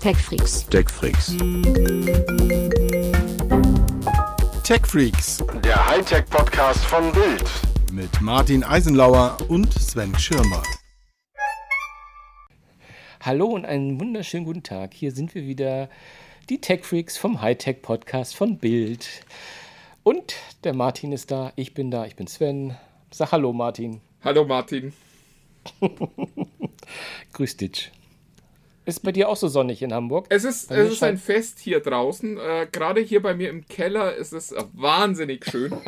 TechFreaks. TechFreaks. TechFreaks Der Hightech-Podcast von Bild. mit Martin Eisenlauer und Sven Schirmer. Hallo und einen wunderschönen guten Tag. Hier sind wir wieder, die TechFreaks vom Hightech Podcast von Bild. Und der Martin ist da, ich bin da, ich bin Sven. Sag Hallo Martin. Hallo Martin. Grüß dich. Ist bei dir auch so sonnig in Hamburg? Es ist, es ist ein Fest hier draußen. Äh, Gerade hier bei mir im Keller ist es äh, wahnsinnig schön.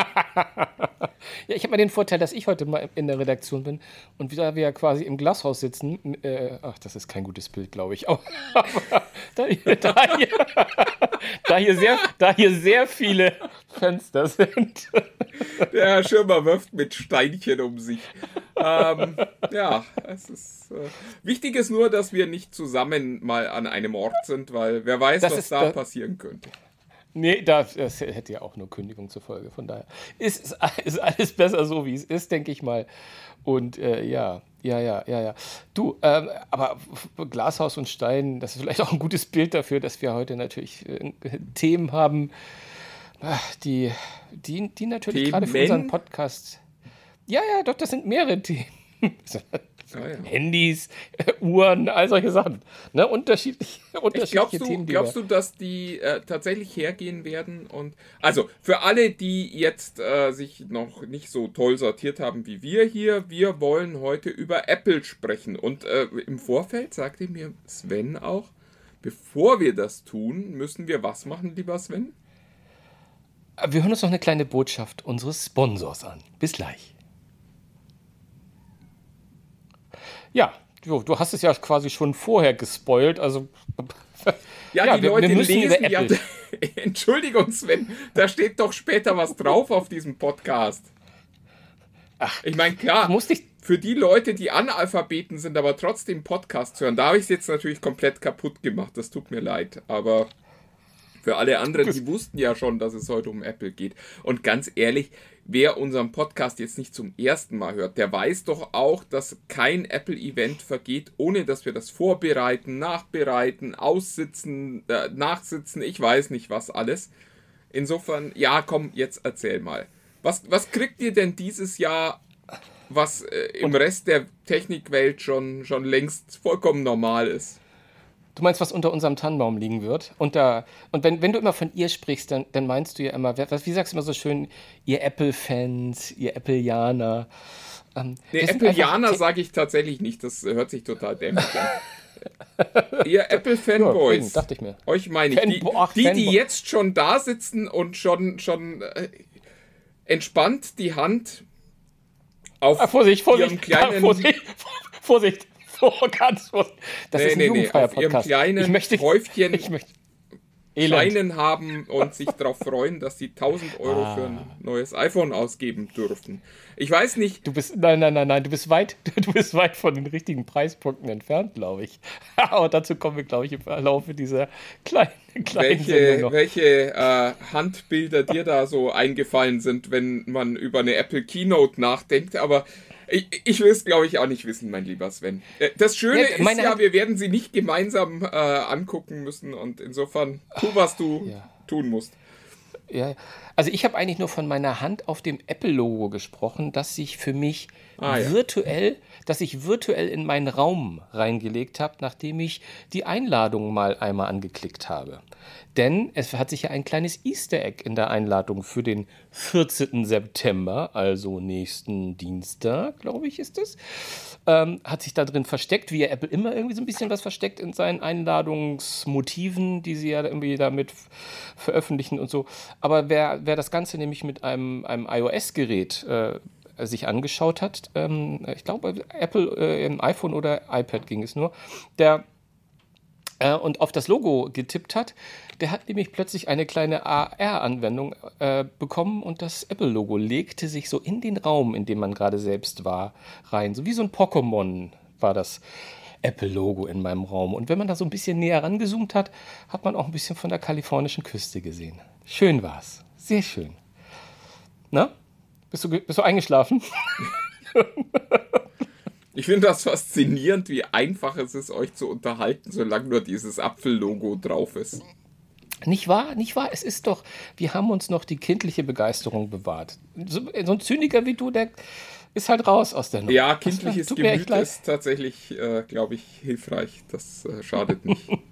Ja, ich habe mal den Vorteil, dass ich heute mal in der Redaktion bin und da wir ja quasi im Glashaus sitzen, äh, ach, das ist kein gutes Bild, glaube ich. Aber, aber da, hier, da, hier, da, hier sehr, da hier sehr viele Fenster sind. Der Herr Schirmer wirft mit Steinchen um sich. Ähm, ja, es ist. Äh, wichtig ist nur, dass wir nicht zusammen mal an einem Ort sind, weil wer weiß, Das was da da- passieren könnte. Nee, das, das hätte ja auch nur Kündigung zur Folge. Von daher ist, ist, alles besser so, wie es ist, denke ich mal. Und äh, ja, ja, ja, ja, ja. Du, ähm, aber Glashaus und Stein, das ist vielleicht auch ein gutes Bild dafür, dass wir heute natürlich äh, Themen haben, die, die, die natürlich gerade für Themen? unseren Podcast. Ja, ja, doch, das sind mehrere Themen. Ja. Handys, äh, Uhren, all solche Sachen. Ne? Unterschiedliche, Ich unterschiedliche glaubst du, Themen. glaubst du, dass die äh, tatsächlich hergehen werden und also für alle, die jetzt äh, sich noch nicht so toll sortiert haben wie wir hier, wir wollen heute über Apple sprechen und äh, im Vorfeld sagte mir Sven auch, bevor wir das tun, müssen wir was machen, lieber Sven? Wir hören uns noch eine kleine Botschaft unseres Sponsors an. Bis gleich. Ja, du, du hast es ja quasi schon vorher gespoilt, also. Ja, die wir- Leute wir lesen ja. Entschuldigung, Sven, da steht doch später was drauf auf diesem Podcast. Ach, ich meine, klar, musste ich- für die Leute, die Analphabeten sind, aber trotzdem Podcasts hören, da habe ich es jetzt natürlich komplett kaputt gemacht. Das tut mir leid, aber für alle anderen, die wussten ja schon, dass es heute um Apple geht. Und ganz ehrlich, wer unseren Podcast jetzt nicht zum ersten Mal hört, der weiß doch auch, dass kein Apple-Event vergeht, ohne dass wir das vorbereiten, nachbereiten, aussitzen, äh, nachsitzen, ich weiß nicht was alles. Insofern, ja, komm, jetzt erzähl mal. Was, was kriegt ihr denn dieses Jahr, was äh, im Rest der Technikwelt schon, schon längst vollkommen normal ist? Du meinst, was unter unserem Tannenbaum liegen wird? Und, da, und wenn, wenn du immer von ihr sprichst, dann, dann meinst du ja immer, wie sagst du immer so schön, ihr Apple-Fans, ihr Appleianer. Ähm, Nee, einfach- sage ich tatsächlich nicht. Das hört sich total dämlich an. Ihr Ja, Apple-Fanboys. dachte ich mir. Euch meine ich. Die, die, die jetzt schon da sitzen und schon, schon äh, entspannt die Hand auf Ah, Vorsicht, Vorsicht, ihrem kleinen... ah, Vorsicht, Vorsicht, oh, ganz. Das Nee, ist ein nee, nee, jugendfreier auf ihrem Podcast. kleinen ich möchte, Häufchen ich möchte, Elend. Scheinen haben und sich darauf freuen, dass sie 1000 Euro Ah. für ein neues iPhone ausgeben dürfen. Ich weiß nicht, Du bist, nein, nein, nein, nein, du bist weit, du bist weit von den richtigen Preispunkten entfernt, glaube ich. Aber dazu kommen wir, glaube ich, im Verlaufe dieser kleinen, kleinen welche, noch. welche äh, Handbilder dir da so eingefallen sind, wenn man über eine Apple Keynote nachdenkt, aber ich, ich will es, glaube ich, auch nicht wissen, mein lieber Sven. Äh, Das Schöne Ja, ist ja, wir werden sie nicht gemeinsam äh, angucken müssen und insofern tu, was du Ja. tun musst. Ja, also ich habe eigentlich nur von meiner Hand auf dem Apple-Logo gesprochen, das sich für mich Ah, ja. virtuell, dass ich virtuell in meinen Raum reingelegt habe, nachdem ich die Einladung mal einmal angeklickt habe. Denn es hat sich ja ein kleines Easter Egg in der Einladung für den 14. September, also nächsten Dienstag, glaube ich, ist es, ähm, hat sich da drin versteckt, wie ja Apple immer irgendwie so ein bisschen was versteckt in seinen Einladungsmotiven, die sie ja irgendwie damit veröffentlichen und so. Aber wer, wer das Ganze nämlich mit einem, einem iOS-Gerät äh, sich angeschaut hat, ähm, ich glaube, Apple äh, im iPhone oder iPad ging es nur, der äh, und auf das Logo getippt hat, der hat nämlich plötzlich eine kleine AR-Anwendung äh, bekommen und das Apple-Logo legte sich so in den Raum, in dem man gerade selbst war, rein. So wie so ein Pokémon war das Apple-Logo in meinem Raum. Und wenn man da so ein bisschen näher rangezoomt hat, hat man auch ein bisschen von der kalifornischen Küste gesehen. Schön war's. Sehr schön. Na? Bist du, bist du eingeschlafen? Ich finde das faszinierend, wie einfach es ist, euch zu unterhalten, solange nur dieses Apfellogo drauf ist. Nicht wahr? Nicht wahr? Es ist doch, wir haben uns noch die kindliche Begeisterung bewahrt. So, so ein Zyniker wie du, der ist halt raus aus der Nummer. Ja, kindliches Gemüt ist tatsächlich, äh, glaube ich, hilfreich. Das äh, schadet nicht.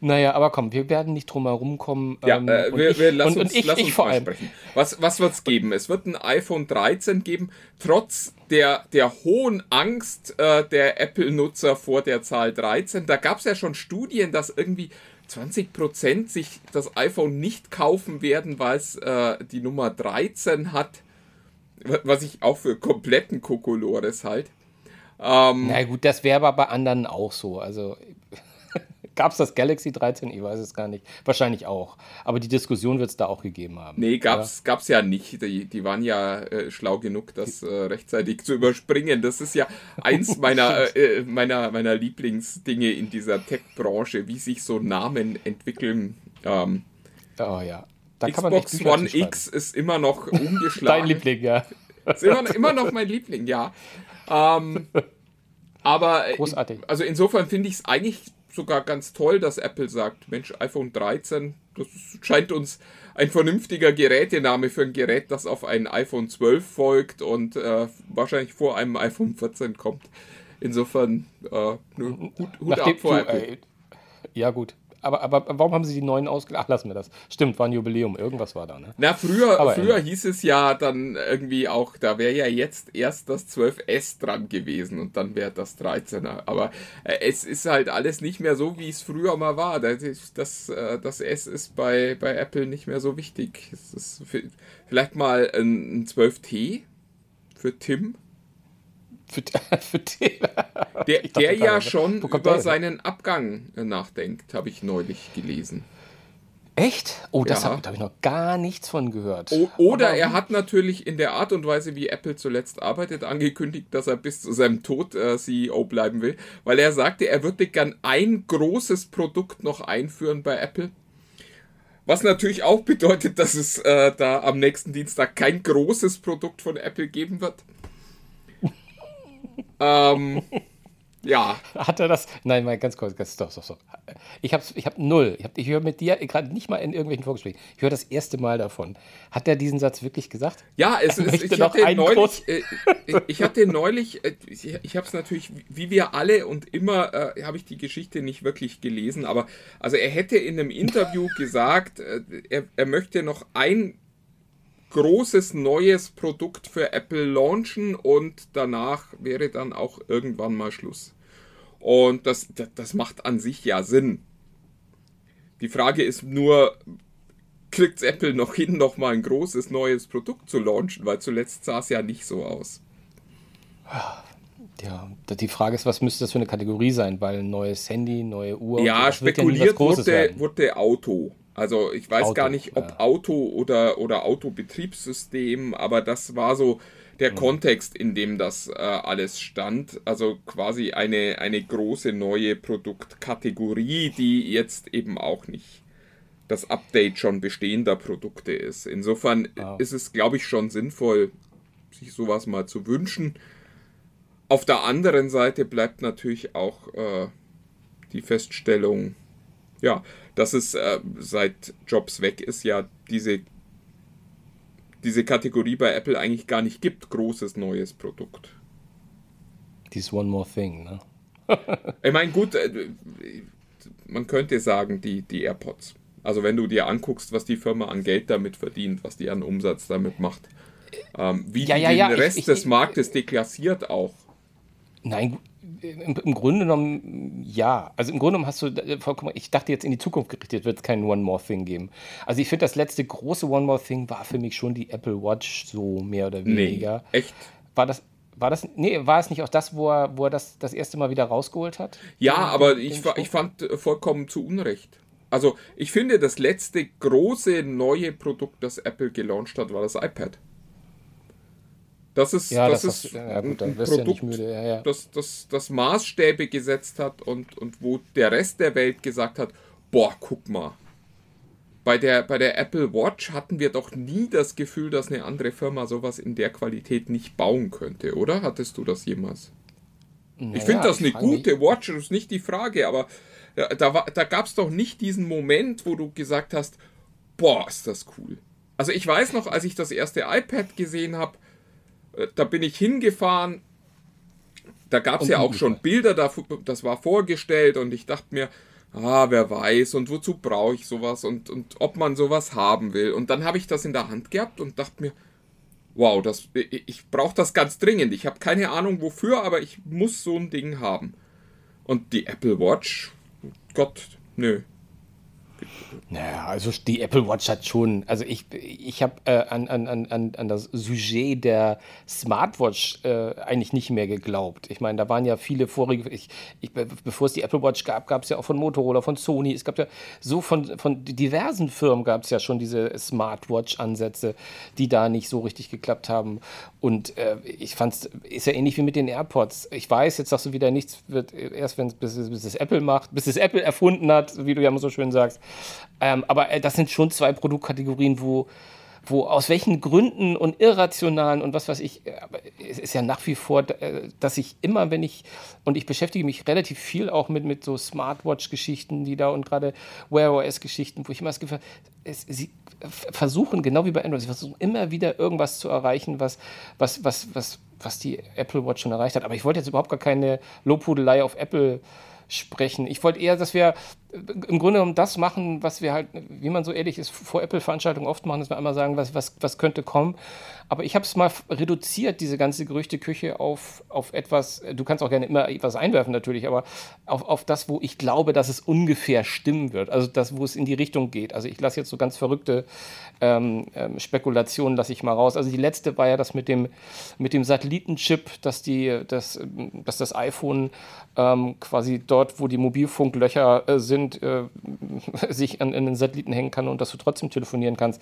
Naja, aber komm, wir werden nicht drum herum kommen. Ja, ähm, äh, wir, ich, wir lass und, uns, und ich, lass uns mal sprechen. Was, was wird es geben? Es wird ein iPhone 13 geben, trotz der, der hohen Angst äh, der Apple-Nutzer vor der Zahl 13. Da gab es ja schon Studien, dass irgendwie 20% sich das iPhone nicht kaufen werden, weil es äh, die Nummer 13 hat. Was ich auch für kompletten Kokolores halt. Ähm, Na gut, das wäre aber bei anderen auch so. Also Gab es das Galaxy 13? Ich weiß es gar nicht. Wahrscheinlich auch. Aber die Diskussion wird es da auch gegeben haben. Nee, gab es ja nicht. Die, die waren ja äh, schlau genug, das äh, rechtzeitig zu überspringen. Das ist ja eins meiner, äh, meiner, meiner Lieblingsdinge in dieser Tech-Branche, wie sich so Namen entwickeln. Ähm, oh ja. Da Xbox One X ist immer noch umgeschlagen. Dein Liebling, ja. Ist immer, immer noch mein Liebling, ja. Ähm, aber äh, Großartig. also insofern finde ich es eigentlich sogar ganz toll, dass Apple sagt, Mensch, iPhone 13, das scheint uns ein vernünftiger Gerätename für ein Gerät, das auf ein iPhone 12 folgt und äh, wahrscheinlich vor einem iPhone 14 kommt. Insofern, äh, Hut, Hut ab vor Apple. Äh, ja, gut aber, aber warum haben sie die neuen ausgelacht? Ach, lassen wir das. Stimmt, war ein Jubiläum, irgendwas war da, ne? Na, früher, aber früher hieß es ja dann irgendwie auch, da wäre ja jetzt erst das 12S dran gewesen und dann wäre das 13er. Aber äh, es ist halt alles nicht mehr so, wie es früher mal war. Das, das, äh, das S ist bei, bei Apple nicht mehr so wichtig. Es ist vielleicht mal ein, ein 12T für Tim. Für, für den, der, der ja schon über seinen Abgang nachdenkt, habe ich neulich gelesen. Echt? Oh, das ja. habe hab ich noch gar nichts von gehört. O oder Aber, er hat natürlich in der Art und Weise, wie Apple zuletzt arbeitet, angekündigt, dass er bis zu seinem Tod äh, CEO bleiben will, weil er sagte, er würde gern ein großes Produkt noch einführen bei Apple. Was natürlich auch bedeutet, dass es äh, da am nächsten Dienstag kein großes Produkt von Apple geben wird. Ähm, ja. Hat er das? Nein, mal ganz kurz, ganz, stopp, stopp, stopp. Ich habe ich hab null. Ich, hab, ich höre mit dir gerade nicht mal in irgendwelchen Vorgesprächen. Ich höre das erste Mal davon. Hat er diesen Satz wirklich gesagt? Ja, es ist. Ich hatte, neulich, äh, ich hatte neulich. Äh, ich, ich habe es natürlich, wie wir alle und immer, äh, habe ich die Geschichte nicht wirklich gelesen. Aber also er hätte in einem Interview gesagt, äh, er, er möchte noch ein großes neues Produkt für Apple launchen und danach wäre dann auch irgendwann mal Schluss. Und das, das macht an sich ja Sinn. Die Frage ist nur, kriegt Apple noch hin, noch mal ein großes neues Produkt zu launchen? Weil zuletzt sah es ja nicht so aus. Ja, die Frage ist, was müsste das für eine Kategorie sein? Weil ein neues Handy, neue Uhr. Ja, spekuliert ja wurde, wurde Auto. Also ich weiß Auto, gar nicht, ob ja. Auto oder, oder Autobetriebssystem, aber das war so der mhm. Kontext, in dem das äh, alles stand. Also quasi eine, eine große neue Produktkategorie, die jetzt eben auch nicht das Update schon bestehender Produkte ist. Insofern wow. ist es, glaube ich, schon sinnvoll, sich sowas mal zu wünschen. Auf der anderen Seite bleibt natürlich auch äh, die Feststellung, ja, dass es äh, seit Jobs weg ist, ja diese, diese Kategorie bei Apple eigentlich gar nicht gibt, großes neues Produkt. Dieses One More Thing, ne? ich meine, gut, äh, man könnte sagen, die, die AirPods. Also wenn du dir anguckst, was die Firma an Geld damit verdient, was die an Umsatz damit macht, ähm, wie ja, die ja, den ja, Rest ich, ich, des Marktes deklassiert auch. Nein, im, im, Grunde genommen, ja. Also im Grunde genommen hast du äh, vollkommen, ich dachte jetzt in die Zukunft gerichtet, wird es kein One More Thing geben. Also ich finde, das letzte große One More Thing war für mich schon die Apple Watch, so mehr oder weniger. Nee, echt? War das, war das, nee, war es nicht auch das, wo er, wo er das das erste Mal wieder rausgeholt hat? Ja, den, aber den ich, ich fand äh, vollkommen zu Unrecht. Also ich finde, das letzte große neue Produkt, das Apple gelauncht hat, war das iPad. Das ist, ja, das, das ist ja, gut, ein Produkt, müde, ja, Das, das, das bei der, bei der Apple Watch hatten wir doch nie das Gefühl, dass eine andere Firma sowas in der Qualität nicht bauen könnte, oder? Hattest du das jemals? Naja, ich finde das eine gute mich. Watch, das ist nicht die Frage, aber da, da, da gab es doch nicht diesen Moment, wo du gesagt hast, boah, ist das cool. Also ich weiß noch, als ich das erste iPad gesehen habe, äh, da bin ich hingefahren, da gab es ja auch schon Bilder, das war vorgestellt und ich dachte mir, ah, wer weiß und wozu brauche ich sowas und, und ob man sowas haben will. Und dann habe ich das in der Hand gehabt und dachte mir, wow, das, ich brauche das ganz dringend. Ich habe keine Ahnung wofür, aber ich muss so ein Ding haben. Und die Apple Watch, Gott, nö, naja, also die Apple Watch hat schon, also ich, ich habe äh, an, an, an, an das Sujet der Smartwatch äh, eigentlich nicht mehr geglaubt. Ich meine, da waren ja viele vorige, ich, ich, bevor es die Apple Watch gab, gab es ja auch von Motorola, von Sony, es gab ja so von, von diversen Firmen gab es ja schon diese Smartwatch-Ansätze, die da nicht so richtig geklappt haben. Und äh, ich fand es, ist ja ähnlich wie mit den AirPods. Ich weiß, jetzt sagst du wieder, nichts wird erst, wenn es bis, bis es Apple macht, bis es Apple erfunden hat, wie du ja immer so schön sagst. Ähm, aber äh, das sind schon zwei Produktkategorien, wo, wo aus welchen Gründen und irrationalen und was weiß ich, äh, es ist ja nach wie vor, äh, dass ich immer, wenn ich, und ich beschäftige mich relativ viel auch mit, mit so Smartwatch-Geschichten, die da und gerade Wear OS-Geschichten, wo ich immer das Gefühl habe, sie versuchen, genau wie bei Android, sie versuchen immer wieder irgendwas zu erreichen, was, was, was, was, was die Apple Watch schon erreicht hat. Aber ich wollte jetzt überhaupt gar keine Lobhudelei auf Apple sprechen. Ich wollte eher, dass wir im Grunde genommen das machen, was wir halt, wie man so ehrlich ist, vor Apple-Veranstaltungen oft machen, dass wir einmal sagen, was, was, was könnte kommen. Aber ich habe es mal reduziert, diese ganze Gerüchteküche, auf, auf etwas, du kannst auch gerne immer etwas einwerfen natürlich, aber auf, auf das, wo ich glaube, dass es ungefähr stimmen wird. Also das, wo es in die Richtung geht. Also ich lasse jetzt so ganz verrückte ähm, ähm, Spekulationen, lasse ich mal raus. Also die letzte war ja das mit dem, mit dem Satellitenchip, dass, die, dass, dass das iPhone ähm, quasi dort, wo die Mobilfunklöcher äh, sind, äh, sich an, an, den Satelliten hängen kann und dass du trotzdem telefonieren kannst.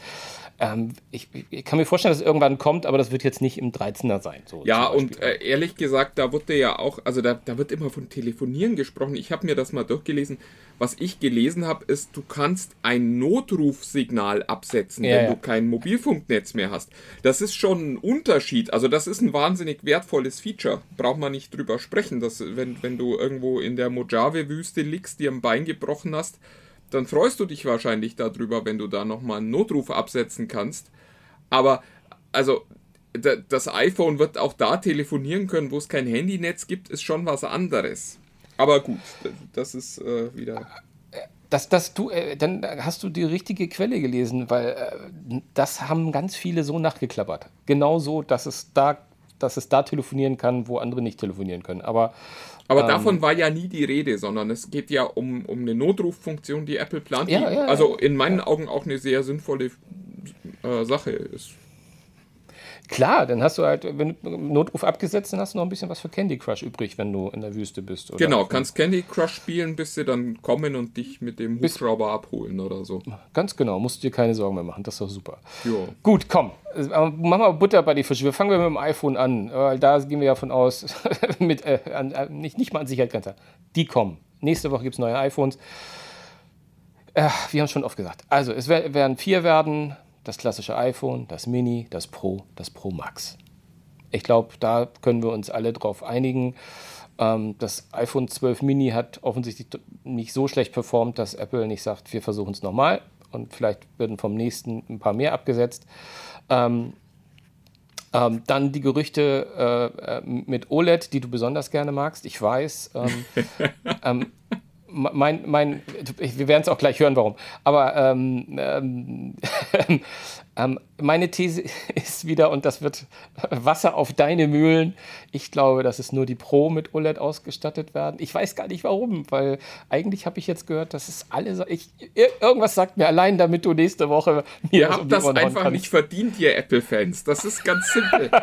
Ähm, ich, ich, kann mir vorstellen, dass es irgendwann kommt, aber das wird jetzt nicht im 13er sein. So ja, und äh, ehrlich gesagt, da wurde ja auch, also da, da wird immer von Telefonieren gesprochen. Ich habe mir das mal durchgelesen. Was ich gelesen habe, ist, du kannst ein Notrufsignal absetzen, ja, wenn ja. du kein Mobilfunknetz mehr hast. Das ist schon ein Unterschied. Also das ist ein wahnsinnig wertvolles Feature. Braucht man nicht drüber sprechen, dass wenn, wenn du irgendwo in der Mojave-Wüste liegst, dir ein Bein gebrochen hast, dann freust du dich wahrscheinlich darüber, wenn du da nochmal einen Notruf absetzen kannst. Aber also das iPhone wird auch da telefonieren können, wo es kein Handynetz gibt, ist schon was anderes. Aber gut, das ist äh, wieder. Das, das du, äh, dann hast du die richtige Quelle gelesen, weil äh, das haben ganz viele so nachgeklappert. Genau so, dass es da, dass es da telefonieren kann, wo andere nicht telefonieren können. Aber aber ähm, davon war ja nie die Rede, sondern es geht ja um, um eine Notruffunktion, die Apple plant, ja, die ja, also in meinen Augen auch eine sehr sinnvolle äh, Sache ist. Klar, dann hast du halt, wenn du Notruf abgesetzt, dann hast du noch ein bisschen was für Candy Crush übrig, wenn du in der Wüste bist. Oder? Genau, kannst Candy Crush spielen, bis sie dann kommen und dich mit dem Hubschrauber abholen oder so. Ganz genau, musst du dir keine Sorgen mehr machen, das ist doch super. Jo. Gut, komm, machen wir Butter bei die Fische. Wir fangen mit dem iPhone an, weil da gehen wir ja von aus, mit, äh, an, äh, nicht, nicht mal an Sicherheitsgrenze. Die kommen. Nächste Woche gibt es neue iPhones. Äh, wir haben schon oft gesagt. Also, es werden vier werden das klassische iPhone, das Mini, das Pro, das Pro Max. Ich glaube, da können wir uns alle drauf einigen. Ähm, das iPhone 12 Mini hat offensichtlich nicht so schlecht performt, dass Apple nicht sagt, wir versuchen es nochmal und vielleicht werden vom nächsten ein paar mehr abgesetzt. Ähm, ähm, dann die Gerüchte äh, äh mit OLED, die du besonders gerne magst. Ich weiß. Ähm, mein, mein, wir werden es auch gleich hören, warum. Aber ähm, ähm, ähm, meine These ist wieder, und das wird Wasser auf deine Mühlen. Ich glaube, dass es nur die Pro mit OLED ausgestattet werden. Ich weiß gar nicht warum, weil eigentlich habe ich jetzt gehört, dass es alle. Ich, irgendwas sagt mir allein, damit du nächste Woche mir. Ihr habt um das einfach nicht verdient, ihr Apple-Fans. Das ist ganz simpel.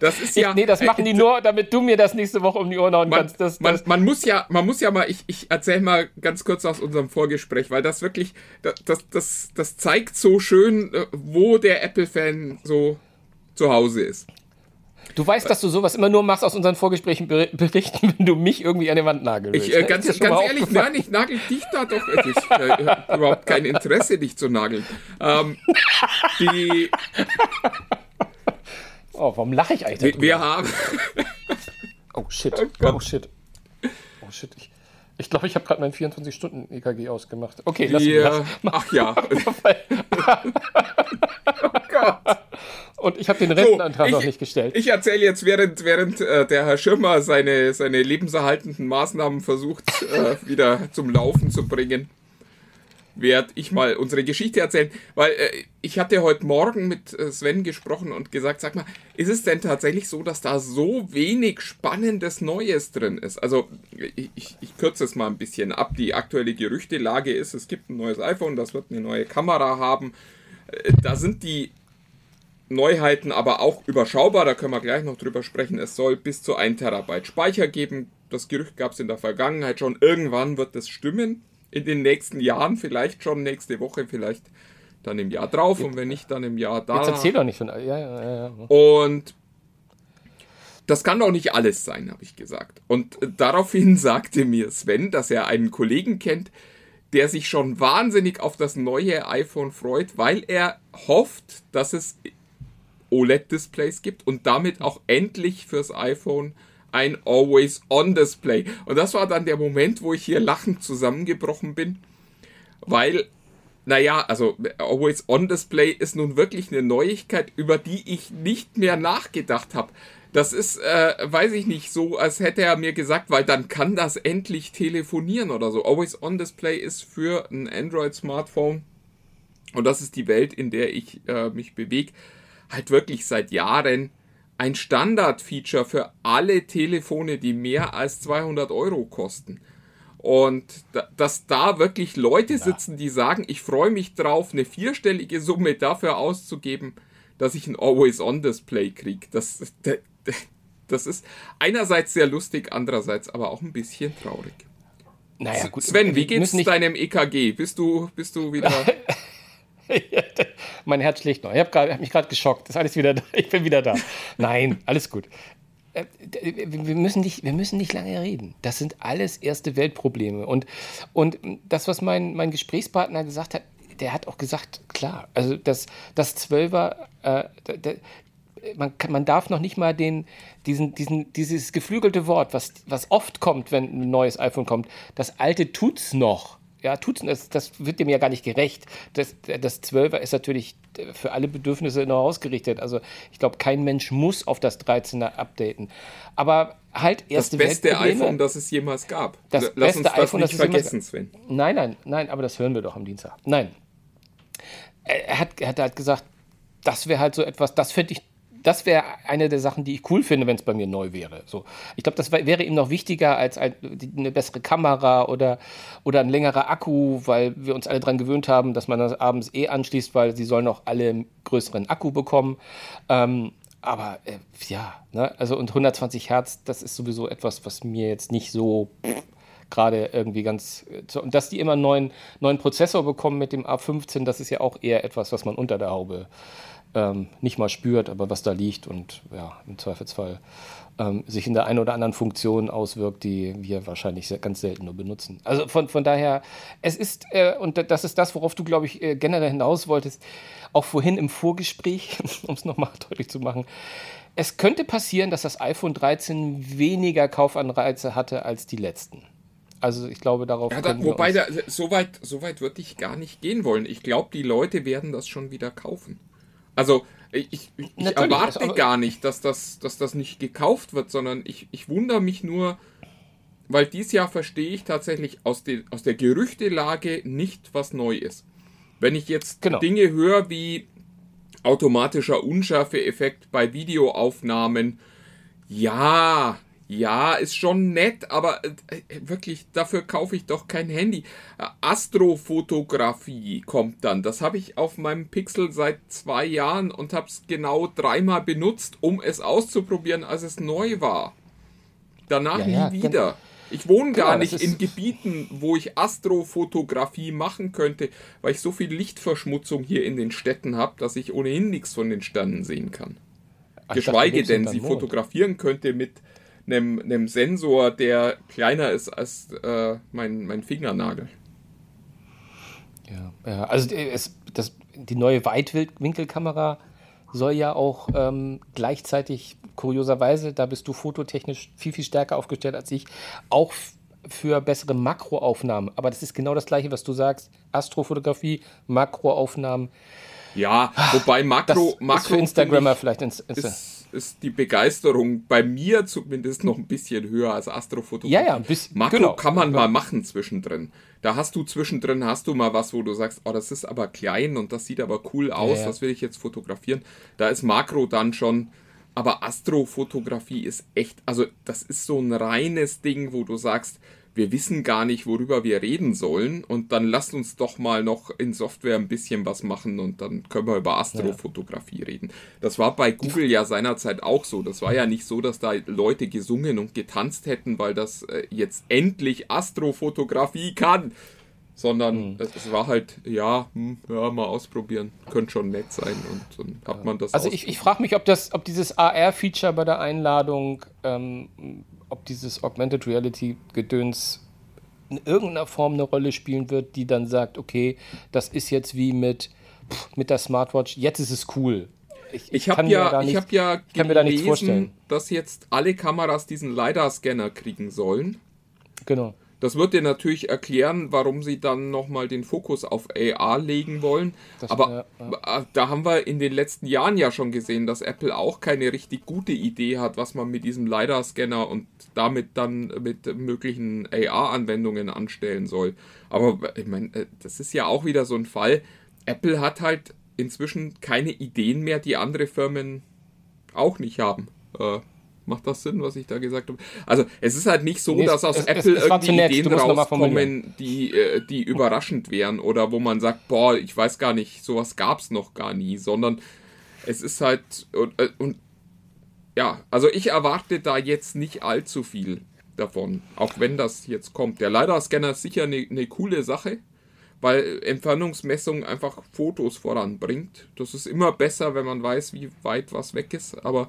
Das ist ja. Ich, nee, das machen die nur, damit du mir das nächste Woche um die Ohren hauen man, kannst. Das, man, man, muss ja, man muss ja mal, ich, ich erzähle mal ganz kurz aus unserem Vorgespräch, weil das wirklich, das, das, das zeigt so schön, äh, wo der Apple-Fan so zu Hause ist. Du weißt, dass du sowas immer nur machst aus unseren Vorgesprächen ber- berichten, wenn du mich irgendwie an die Wand nageln willst. Ich, äh, ganz ganz ehrlich, nein, ich nagel dich da doch. Es ist äh, überhaupt kein Interesse, dich zu nageln. Ähm, die, Oh, warum lache ich eigentlich? wir, wir haben. Oh shit. Gott. Oh shit. Oh shit. Ich ich glaube, ich habe gerade mein 24-Stunden-EKG ausgemacht. Okay, lass mich Wir, ach ja. oh Gott. Und ich habe den Rentenantrag noch nicht gestellt. Ich erzähle jetzt, während, während äh, der Herr Schirmer seine, seine lebenserhaltenden Maßnahmen versucht, äh, wieder zum Laufen zu bringen, werde ich mal unsere Geschichte erzählen. Weil äh, ich hatte heute Morgen mit äh, Sven gesprochen und gesagt, sag mal, ist es denn tatsächlich so, dass da so wenig Spannendes Neues drin ist? Also ich, ich, kürze es mal ein bisschen ab. Die aktuelle Gerüchtelage ist, es gibt ein neues iPhone, das wird eine neue Kamera haben. Äh, Da sind die Neuheiten aber auch überschaubar, da können wir gleich noch drüber sprechen. Es soll bis zu 1 Terabyte Speicher geben. Das Gerücht gab es in der Vergangenheit schon. Irgendwann wird das stimmen. In den nächsten Jahren, vielleicht schon nächste Woche, vielleicht dann im Jahr drauf und wenn nicht, dann im Jahr da. Jetzt erzähl doch nicht. Ja, ja, ja, ja. Und das kann doch nicht alles sein, habe ich gesagt. Und äh, daraufhin sagte mir Sven, dass er einen Kollegen kennt, der sich schon wahnsinnig auf das neue iPhone freut, weil er hofft, dass es OLED-Displays gibt und damit auch endlich fürs iPhone ein Always-On-Display. Und das war dann der Moment, wo ich hier lachend zusammengebrochen bin, weil naja, also Always-On-Display ist nun wirklich eine Neuigkeit, über die ich nicht mehr nachgedacht habe. Das ist, äh, weiß ich nicht, so, als hätte er mir gesagt, weil dann kann das endlich telefonieren oder so. Always-On-Display ist für ein Android-Smartphone, und das ist die Welt, in der ich äh, mich bewege, halt wirklich seit Jahren ein Standard-Feature für alle Telefone, die mehr als 200 Euro kosten. Und da, dass da wirklich Leute sitzen, die sagen, ich freue mich drauf, eine vierstellige Summe dafür auszugeben, dass ich ein Always-On-Display kriege. Das, das ist einerseits sehr lustig, andererseits aber auch ein bisschen traurig. Naja, gut. Sven, wie geht's deinem EKG? Bist du, bist du wieder... mein Herz schlägt noch. Ich habe hab mich gerade geschockt. Ist alles wieder da. Ich bin wieder da. Nein, alles gut. Äh, Wir müssen, nicht, wir müssen nicht lange reden. Das sind alles erste Weltprobleme. Und, und das, was mein, mein Gesprächspartner gesagt hat, der hat auch gesagt, klar, also das, das Zwölfer, äh, da- man, kann, man darf noch nicht mal den, diesen, diesen, dieses geflügelte Wort, was, was oft kommt, wenn ein neues iPhone kommt, das alte tut's noch. Ja, tut's, das, das wird dem ja gar nicht gerecht. Das, das 12er ist natürlich für alle Bedürfnisse noch ausgerichtet. Also ich glaube, kein Mensch muss auf das 13er updaten. Aber halt Das erste beste Weltprobleme. iPhone, das es jemals gab. Das Lass beste uns das iPhone, nicht das vergessen, Sven. Nein, nein, nein, aber das hören wir doch am Dienstag. Nein. Er hat, er hat halt gesagt, das wäre halt so etwas, das finde ich, das wäre eine der Sachen, die ich cool finde, wenn es bei mir neu wäre. So, ich glaube, das wär- wäre ihm noch wichtiger als ein, eine bessere Kamera oder, oder ein längerer Akku, weil wir uns alle daran gewöhnt haben, dass man das abends eh anschließt, weil sie sollen auch alle größeren Akku bekommen. Ähm, aber äh, ja, ne? also und 120 Hertz, das ist sowieso etwas, was mir jetzt nicht so gerade irgendwie ganz. äh, Und dass die immer einen neuen, neuen Prozessor bekommen mit dem A15, das ist ja auch eher etwas, was man unter der Haube ähm, nicht mal spürt, aber was da liegt und ja, im Zweifelsfall ähm, sich in der einen oder anderen Funktion auswirkt, die wir wahrscheinlich ganz selten nur benutzen. Also von, von daher, es ist, äh, und das ist das, worauf du, glaube ich, äh, generell hinaus wolltest, auch vorhin im Vorgespräch, um es nochmal deutlich zu machen, es könnte passieren, dass das iPhone 13 weniger Kaufanreize hatte als die letzten. Also ich glaube, darauf Ja, da, wobei, da, so weit, so weit würde ich gar nicht gehen wollen. Ich glaube, die Leute werden das schon wieder kaufen. Also, ich, ich, ich erwarte also, gar nicht, dass das, dass das nicht gekauft wird, sondern ich, ich wundere mich nur, weil dieses Jahr verstehe ich tatsächlich aus, den, aus der Gerüchtelage nicht, was neu ist. Wenn ich jetzt Genau. Dinge höre wie automatischer Unschärfeeffekt bei Videoaufnahmen, ja, ja, ist schon nett, aber äh, wirklich, dafür kaufe ich doch kein Handy. Äh, Astrofotografie kommt dann. Das habe ich auf meinem Pixel seit zwei Jahren und habe es genau dreimal benutzt, um es auszuprobieren, als es neu war. Danach Ja, ja, nie wieder. Ich wohne gar das nicht in Gebieten, wo ich Astrofotografie machen könnte, weil ich so viel Lichtverschmutzung hier in den Städten habe, dass ich ohnehin nichts von den Sternen sehen kann. Ach, Geschweige dachte, denn, sie Mond. fotografieren könnte mit einem, einem Sensor, der kleiner ist als äh, mein, mein Fingernagel. Ja, ja also äh, es, das, die neue Weitwinkelkamera soll ja auch ähm, gleichzeitig, kurioserweise, da bist du fototechnisch viel, viel stärker aufgestellt als ich, auch für bessere Makroaufnahmen. Aber das ist genau das Gleiche, was du sagst. Astrofotografie, Makroaufnahmen. Ja, wobei Das Makro, ist Makro für Instagrammer vielleicht ins, ins ist, die Begeisterung bei mir zumindest noch ein bisschen höher als Astrofotografie. Ja, ja, ein bisschen, Makro genau. kann man mal machen zwischendrin. Da hast du zwischendrin, hast du mal was, wo du sagst, oh, das ist aber klein und das sieht aber cool aus, ja. das will ich jetzt fotografieren. Da ist Makro dann schon, aber Astrofotografie ist echt, also das ist so ein reines Ding, wo du sagst, wir wissen gar nicht, worüber wir reden sollen und dann lasst uns doch mal noch in Software ein bisschen was machen und dann können wir über Astrofotografie reden. Das war bei Google ja seinerzeit auch so. Das war ja nicht so, dass da Leute gesungen und getanzt hätten, weil das äh, jetzt endlich Astrofotografie kann. Sondern es es war halt, ja, hm, ja, mal ausprobieren. Könnte schon nett sein und dann hat man das Also ich, ich frage mich, ob das, ob dieses AR-Feature bei der Einladung, ähm, ob dieses Augmented Reality-Gedöns in irgendeiner Form eine Rolle spielen wird, die dann sagt, okay, das ist jetzt wie mit, pff, mit der Smartwatch, jetzt ist es cool. Ich habe kann mir ja, ich hab ja ich kann mir da nichts vorstellen. dass jetzt alle Kameras diesen LiDAR-Scanner kriegen sollen. Genau. Das wird dir natürlich erklären, warum sie dann nochmal den Fokus auf AR legen wollen. Das- Aber ja, äh, da haben wir in den letzten Jahren ja schon gesehen, dass Apple auch keine richtig gute Idee hat, was man mit diesem LiDAR-Scanner und damit dann mit möglichen AR-Anwendungen anstellen soll. Aber ich meine, äh, das ist ja auch wieder so ein Fall. Apple hat halt inzwischen keine Ideen mehr, die andere Firmen auch nicht haben. Äh, macht das Sinn, was ich da gesagt habe? Also es ist halt nicht so, Nee, es- dass aus es- es- Apple es zu irgendwie. Ideen rauskommen, die, äh, die überraschend wären oder wo man sagt, boah, ich weiß gar nicht, sowas gab es noch gar nie, sondern es ist halt und, äh, und ja, also ich erwarte da jetzt nicht allzu viel davon, auch wenn das jetzt kommt. Der LiDAR-Scanner ist sicher eine eine coole Sache, weil Entfernungsmessung einfach Fotos voranbringt. Das ist immer besser, wenn man weiß, wie weit was weg ist, aber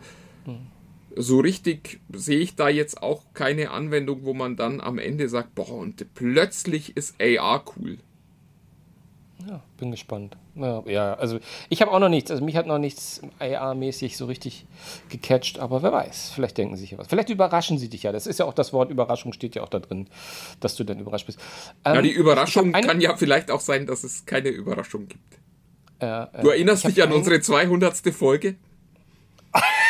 so richtig sehe ich da jetzt auch keine Anwendung, wo man dann am Ende sagt, boah, und plötzlich ist AR cool. Ja, bin gespannt. Ja, ja also ich habe auch noch nichts, also mich hat noch nichts AR-mäßig so richtig gecatcht, aber wer weiß, vielleicht denken sie sich ja was. Vielleicht überraschen sie dich ja. Das ist ja auch das Wort Überraschung, steht ja auch da drin, dass du dann überrascht bist. Ja, Ähm, die Überraschung kann ja vielleicht auch sein, dass es keine Überraschung gibt. äh, äh, Du erinnerst dich an unsere 200. Folge?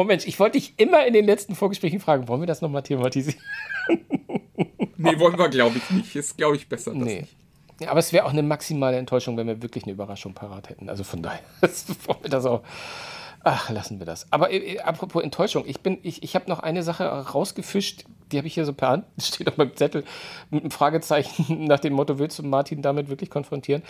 Oh Mensch, ich wollte dich immer in den letzten Vorgesprächen fragen, wollen wir das nochmal thematisieren? Nee, wollen wir, glaube ich, nicht. Ist, glaube ich, besser. Nee. Ja, aber es wäre auch eine maximale Enttäuschung, wenn wir wirklich eine Überraschung parat hätten. Also von daher, wollen wir das auch. Ach, lassen wir das. Aber äh, apropos Enttäuschung, ich bin, ich, ich habe noch eine Sache rausgefischt, die habe ich hier so per Hand, steht auf meinem Zettel, mit einem Fragezeichen nach dem Motto, willst du Martin damit wirklich konfrontieren?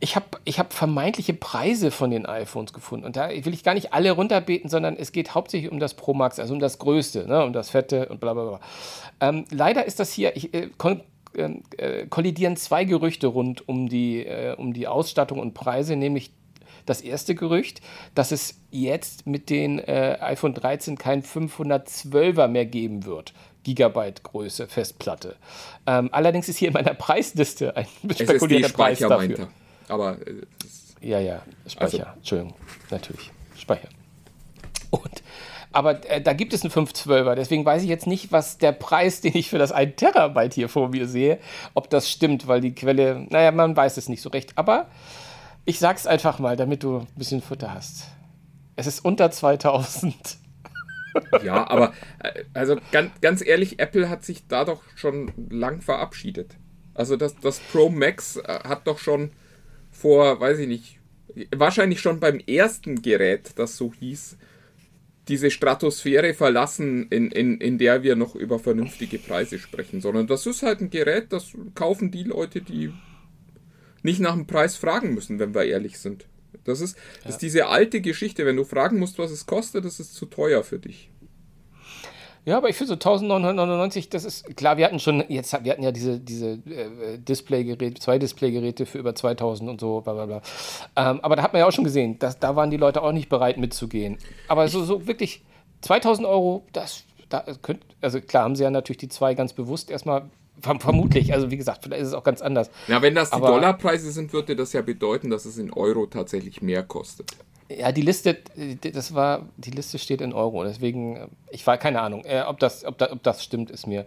Ich habe ich hab vermeintliche Preise von den iPhones gefunden. Und da will ich gar nicht alle runterbeten, sondern es geht hauptsächlich um das Pro Max, also um das Größte, ne, um das Fette und bla bla bla. Ähm, leider ist das hier, ich, äh, ähm, äh, kollidieren zwei Gerüchte rund um die, äh, um die Ausstattung und Preise, nämlich das erste Gerücht, dass es jetzt mit den äh, iPhone 13 kein 512er mehr geben wird. Gigabyte Größe Festplatte. Ähm, allerdings ist hier in meiner Preisliste ein spekulierter Preis dafür. Er. Aber äh, Ja, ja, Speicher. Also- Entschuldigung, natürlich. Speicher. Und, aber äh, da gibt es einen 512er, deswegen weiß ich jetzt nicht, was der Preis, den ich für das 1 Terabyte hier vor mir sehe, ob das stimmt, weil die Quelle, naja, man weiß es nicht so recht. Aber ich sag's einfach mal, damit du ein bisschen Futter hast. Es ist unter 2000. ja, aber äh, also ganz, ganz ehrlich, Apple hat sich da doch schon lang verabschiedet. Also das, das Pro Max äh, hat doch schon vor, weiß ich nicht, wahrscheinlich schon beim ersten Gerät, das so hieß, diese Stratosphäre verlassen, in, in, in der wir noch über vernünftige Preise sprechen, sondern das ist halt ein Gerät, das kaufen die Leute, die nicht nach dem Preis fragen müssen, wenn wir ehrlich sind. Das ist, das ist diese alte Geschichte, wenn du fragen musst, was es kostet, das ist zu teuer für dich. Ja, aber ich finde so 1999, das ist klar, wir hatten schon, jetzt wir hatten ja diese, diese äh, Displaygeräte, zwei Displaygeräte für über 2000 und so, bla bla bla. Ähm, aber da hat man ja auch schon gesehen, dass, da waren die Leute auch nicht bereit mitzugehen. Aber so, so wirklich 2000 Euro, das, da könnt, also klar haben sie ja natürlich die zwei ganz bewusst erstmal Vermutlich, also wie gesagt, vielleicht ist es auch ganz anders. Ja, wenn das die Aber, Dollarpreise sind, würde das ja bedeuten, dass es in Euro tatsächlich mehr kostet. Ja, die Liste, das war, die Liste steht in Euro, deswegen, ich war keine Ahnung, äh, ob, das, ob, da, ob das stimmt, ist mir.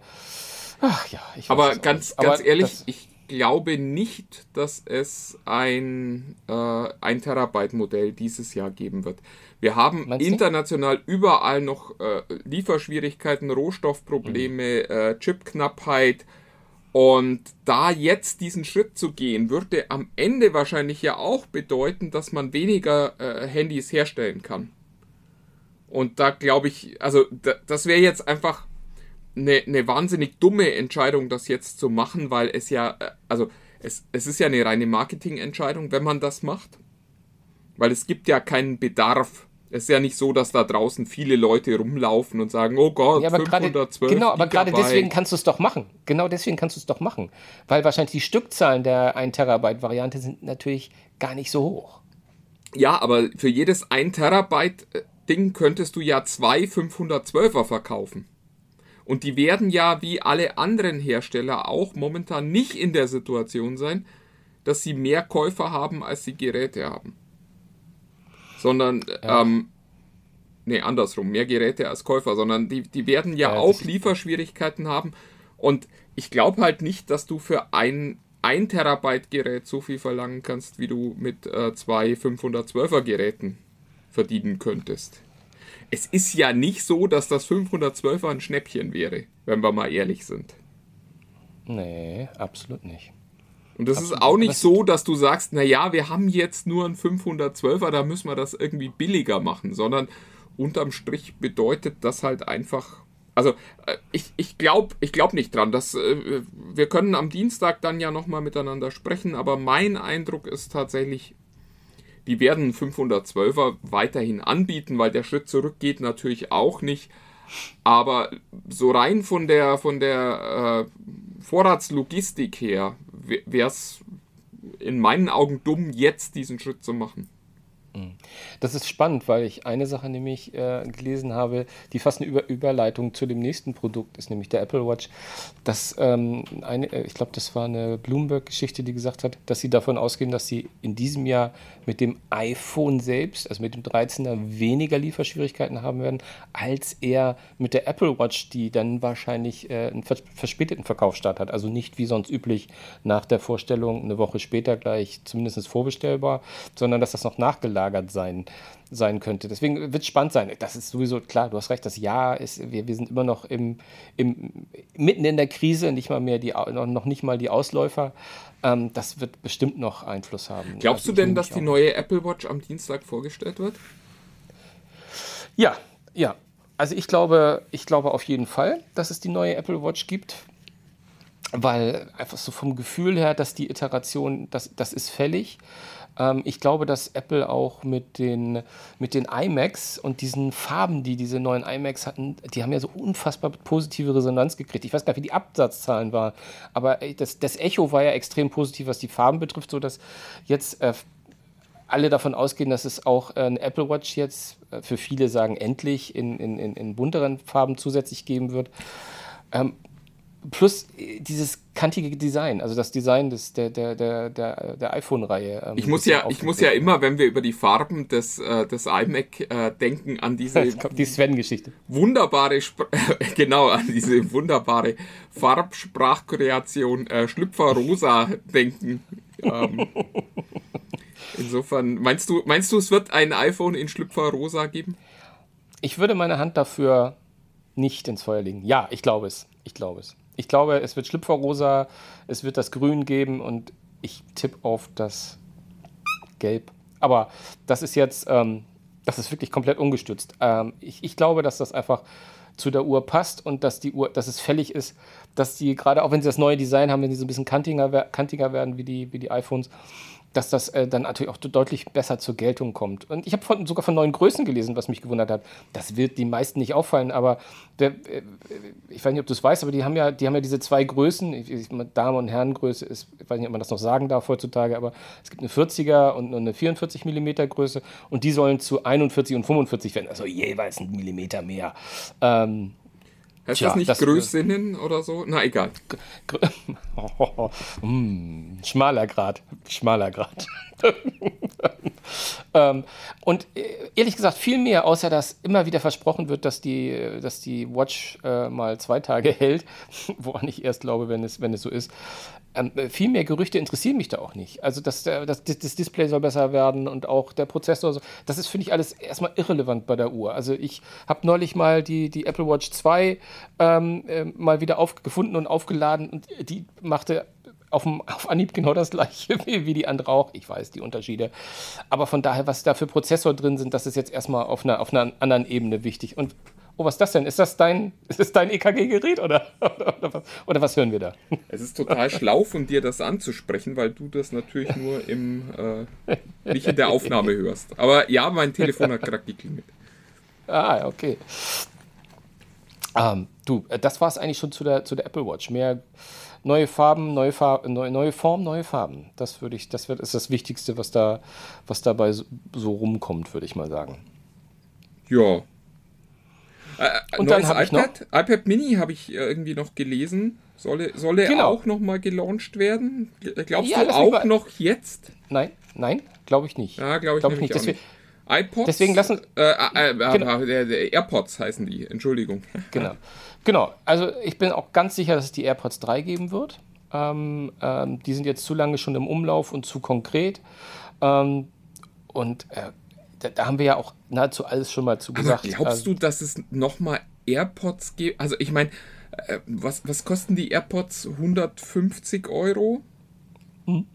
Ach ja, ich weiß Aber ganz, ganz Aber ehrlich, ich glaube nicht, dass es ein, äh, ein Terabyte-Modell dieses Jahr geben wird. Wir haben Meinst international du? überall noch äh, Lieferschwierigkeiten, Rohstoffprobleme, mhm. äh, Chipknappheit. Und da jetzt diesen Schritt zu gehen, würde am Ende wahrscheinlich ja auch bedeuten, dass man weniger äh, Handys herstellen kann. Und da glaube ich, also da, das wäre jetzt einfach eine, eine wahnsinnig dumme Entscheidung, das jetzt zu machen, weil es ja, äh, also es, es ist ja eine reine Marketingentscheidung, wenn man das macht. Weil es gibt ja keinen Bedarf es ist ja nicht so, dass da draußen viele Leute rumlaufen und sagen, oh Gott, ja, aber 512 grade, Genau, aber gerade deswegen kannst du es doch machen. Genau deswegen kannst du es doch machen. Weil wahrscheinlich die Stückzahlen der 1 Terabyte Variante sind natürlich gar nicht so hoch. Ja, aber für jedes 1 Terabyte äh, Ding könntest du ja zwei 512er verkaufen. Und die werden ja wie alle anderen Hersteller auch momentan nicht in der Situation sein, dass sie mehr Käufer haben, als sie Geräte haben sondern ja. ähm, nee, andersrum, mehr Geräte als Käufer, sondern die, die werden ja, ja auch Lieferschwierigkeiten haben. Und ich glaube halt nicht, dass du für ein 1 Terabyte Gerät so viel verlangen kannst, wie du mit äh, zwei 512er Geräten verdienen könntest. Es ist ja nicht so, dass das 512er ein Schnäppchen wäre, wenn wir mal ehrlich sind. Nee, absolut nicht. Und das Absolut. ist auch nicht so, dass du sagst, naja, wir haben jetzt nur einen 512er, da müssen wir das irgendwie billiger machen, sondern unterm Strich bedeutet das halt einfach. Also äh, ich, ich glaube ich glaub nicht dran. Dass, äh, wir können am Dienstag dann ja nochmal miteinander sprechen, aber mein Eindruck ist tatsächlich, die werden 512er weiterhin anbieten, weil der Schritt zurück geht natürlich auch nicht. Aber so rein von der, von der äh, Vorratslogistik her wäre es in meinen Augen dumm, jetzt diesen Schritt zu machen. Mhm. Das ist spannend, weil ich eine Sache nämlich äh, gelesen habe, die fast eine Über Überleitung zu dem nächsten Produkt ist, nämlich der Apple Watch. Das, ähm, eine, äh, ich glaube, das war eine Bloomberg-Geschichte, die gesagt hat, dass sie davon ausgehen, dass sie in diesem Jahr mit dem iPhone selbst, also mit dem 13er, weniger Lieferschwierigkeiten haben werden, als eher mit der Apple Watch, die dann wahrscheinlich äh, einen vers verspäteten Verkaufsstart hat. Also nicht wie sonst üblich nach der Vorstellung eine Woche später gleich zumindest vorbestellbar, sondern dass das noch nachgelagert sein sein könnte. Deswegen wird es spannend sein. Das ist sowieso klar, du hast recht, das Jahr ist, wir, wir sind immer noch im, im, mitten in der Krise, nicht mal mehr die, noch nicht mal die Ausläufer. Ähm, das wird bestimmt noch Einfluss haben. Glaubst also du denn, dass die neue Apple Watch am Dienstag vorgestellt wird? Ja, ja. Also ich glaube, ich glaube auf jeden Fall, dass es die neue Apple Watch gibt. Weil einfach so vom Gefühl her, dass die Iteration, das, das ist fällig. Ähm, ich glaube, dass Apple auch mit den, mit den iMacs und diesen Farben, die diese neuen iMacs hatten, die haben ja so unfassbar positive Resonanz gekriegt. Ich weiß gar nicht, wie die Absatzzahlen waren, aber das, das Echo war ja extrem positiv, was die Farben betrifft, sodass jetzt äh, alle davon ausgehen, dass es auch eine Apple Watch jetzt äh, für viele sagen endlich in, in, in bunteren Farben zusätzlich geben wird. Ähm, plus äh, dieses kantige Design, also das Design des, der, der, der, der, iPhone-Reihe. Ähm, ich muss ja, ich muss ja immer, wenn wir über die Farben des, äh, des iMac äh, denken, an diese die Sven-Geschichte. Wunderbare, Sp genau, an diese wunderbare Farbsprachkreation äh, Schlüpfer Rosa denken. Ähm, insofern, meinst du, meinst du, es wird ein iPhone in Schlüpfer Rosa geben? Ich würde meine Hand dafür nicht ins Feuer legen. Ja, ich glaube es. Ich glaube es. Ich glaube, es wird Schlüpferrosa, es wird das Grün geben und ich tippe auf das Gelb. Aber das ist jetzt, ähm, das ist wirklich komplett ungestützt. Ähm, ich, ich glaube, dass das einfach zu der Uhr passt und dass die Uhr, dass es fällig ist, dass die gerade, auch wenn sie das neue Design haben, wenn sie so ein bisschen kantiger, kantiger werden wie die, wie die iPhones, dass das äh, dann natürlich auch deutlich besser zur Geltung kommt. Und ich habe sogar von neuen Größen gelesen, was mich gewundert hat. Das wird die meisten nicht auffallen, aber der, äh, ich weiß nicht, ob du es weißt, aber die haben ja, die haben ja diese zwei Größen. Ich, ich, Dame- und Herrengröße ist, ich weiß nicht, ob man das noch sagen darf heutzutage, aber es gibt eine 40er und eine 44 mm Größe und die sollen zu 41 und 45 werden, also jeweils ein Millimeter mehr. Ähm, Heißt Tja, das nicht das, Größinnen oder so? Na, egal. mm, schmaler Grad. Schmaler Grad. ähm, und äh, ehrlich gesagt, viel mehr, außer dass immer wieder versprochen wird, dass die, dass die Watch äh, mal zwei Tage hält, woran ich erst glaube, wenn es, wenn es so ist. Ähm, viel mehr Gerüchte interessieren mich da auch nicht. Also, dass das, das Display soll besser werden und auch der Prozessor. So, das ist, finde ich, alles erstmal irrelevant bei der Uhr. Also, ich habe neulich mal die, die Apple Watch 2 ähm, äh, mal wieder aufgefunden und aufgeladen und die machte auf, dem, auf Anhieb genau das gleiche wie, wie, die andere auch. Ich weiß die Unterschiede. Aber von daher, was da für Prozessor drin sind, das ist jetzt erstmal auf einer, auf einer anderen Ebene wichtig. Und oh, was ist das denn? Ist das dein, dein EKG-Gerät oder, oder, oder, was, oder, was, hören wir da? Es ist total schlau von dir, das anzusprechen, weil du das natürlich nur im, äh, nicht in der Aufnahme hörst. Aber ja, mein Telefon hat gerade geklingelt. Ah, okay. Ähm, du, äh, das war es eigentlich schon zu der, zu der Apple Watch. Mehr neue Farben, neue, Farb, neue, neue Form, neue Farben. Das würde ich, das wird, ist das Wichtigste, was da, was dabei so, so rumkommt, würde ich mal sagen. Ja, äh, und neues dann iPad, iPad Mini habe ich irgendwie noch gelesen. Soll, soll er genau. auch noch mal gelauncht werden? Glaubst ja, du auch noch jetzt? Nein, nein, glaube ich nicht. Ja, glaube ich, glaub ich nicht. Deswegen, iPods? Deswegen lassen äh, äh, äh, genau. der, der AirPods heißen die, Entschuldigung. Genau. Genau, also ich bin auch ganz sicher, dass es die AirPods 3 geben wird. Ähm, ähm, die sind jetzt zu lange schon im Umlauf und zu konkret. Ähm, und äh, da, da, haben wir ja auch nahezu alles schon mal zugesagt. gesagt. glaubst also, du, dass es nochmal AirPods gibt? Also ich meine, äh, was, was kosten die AirPods? 150 Euro? Hm.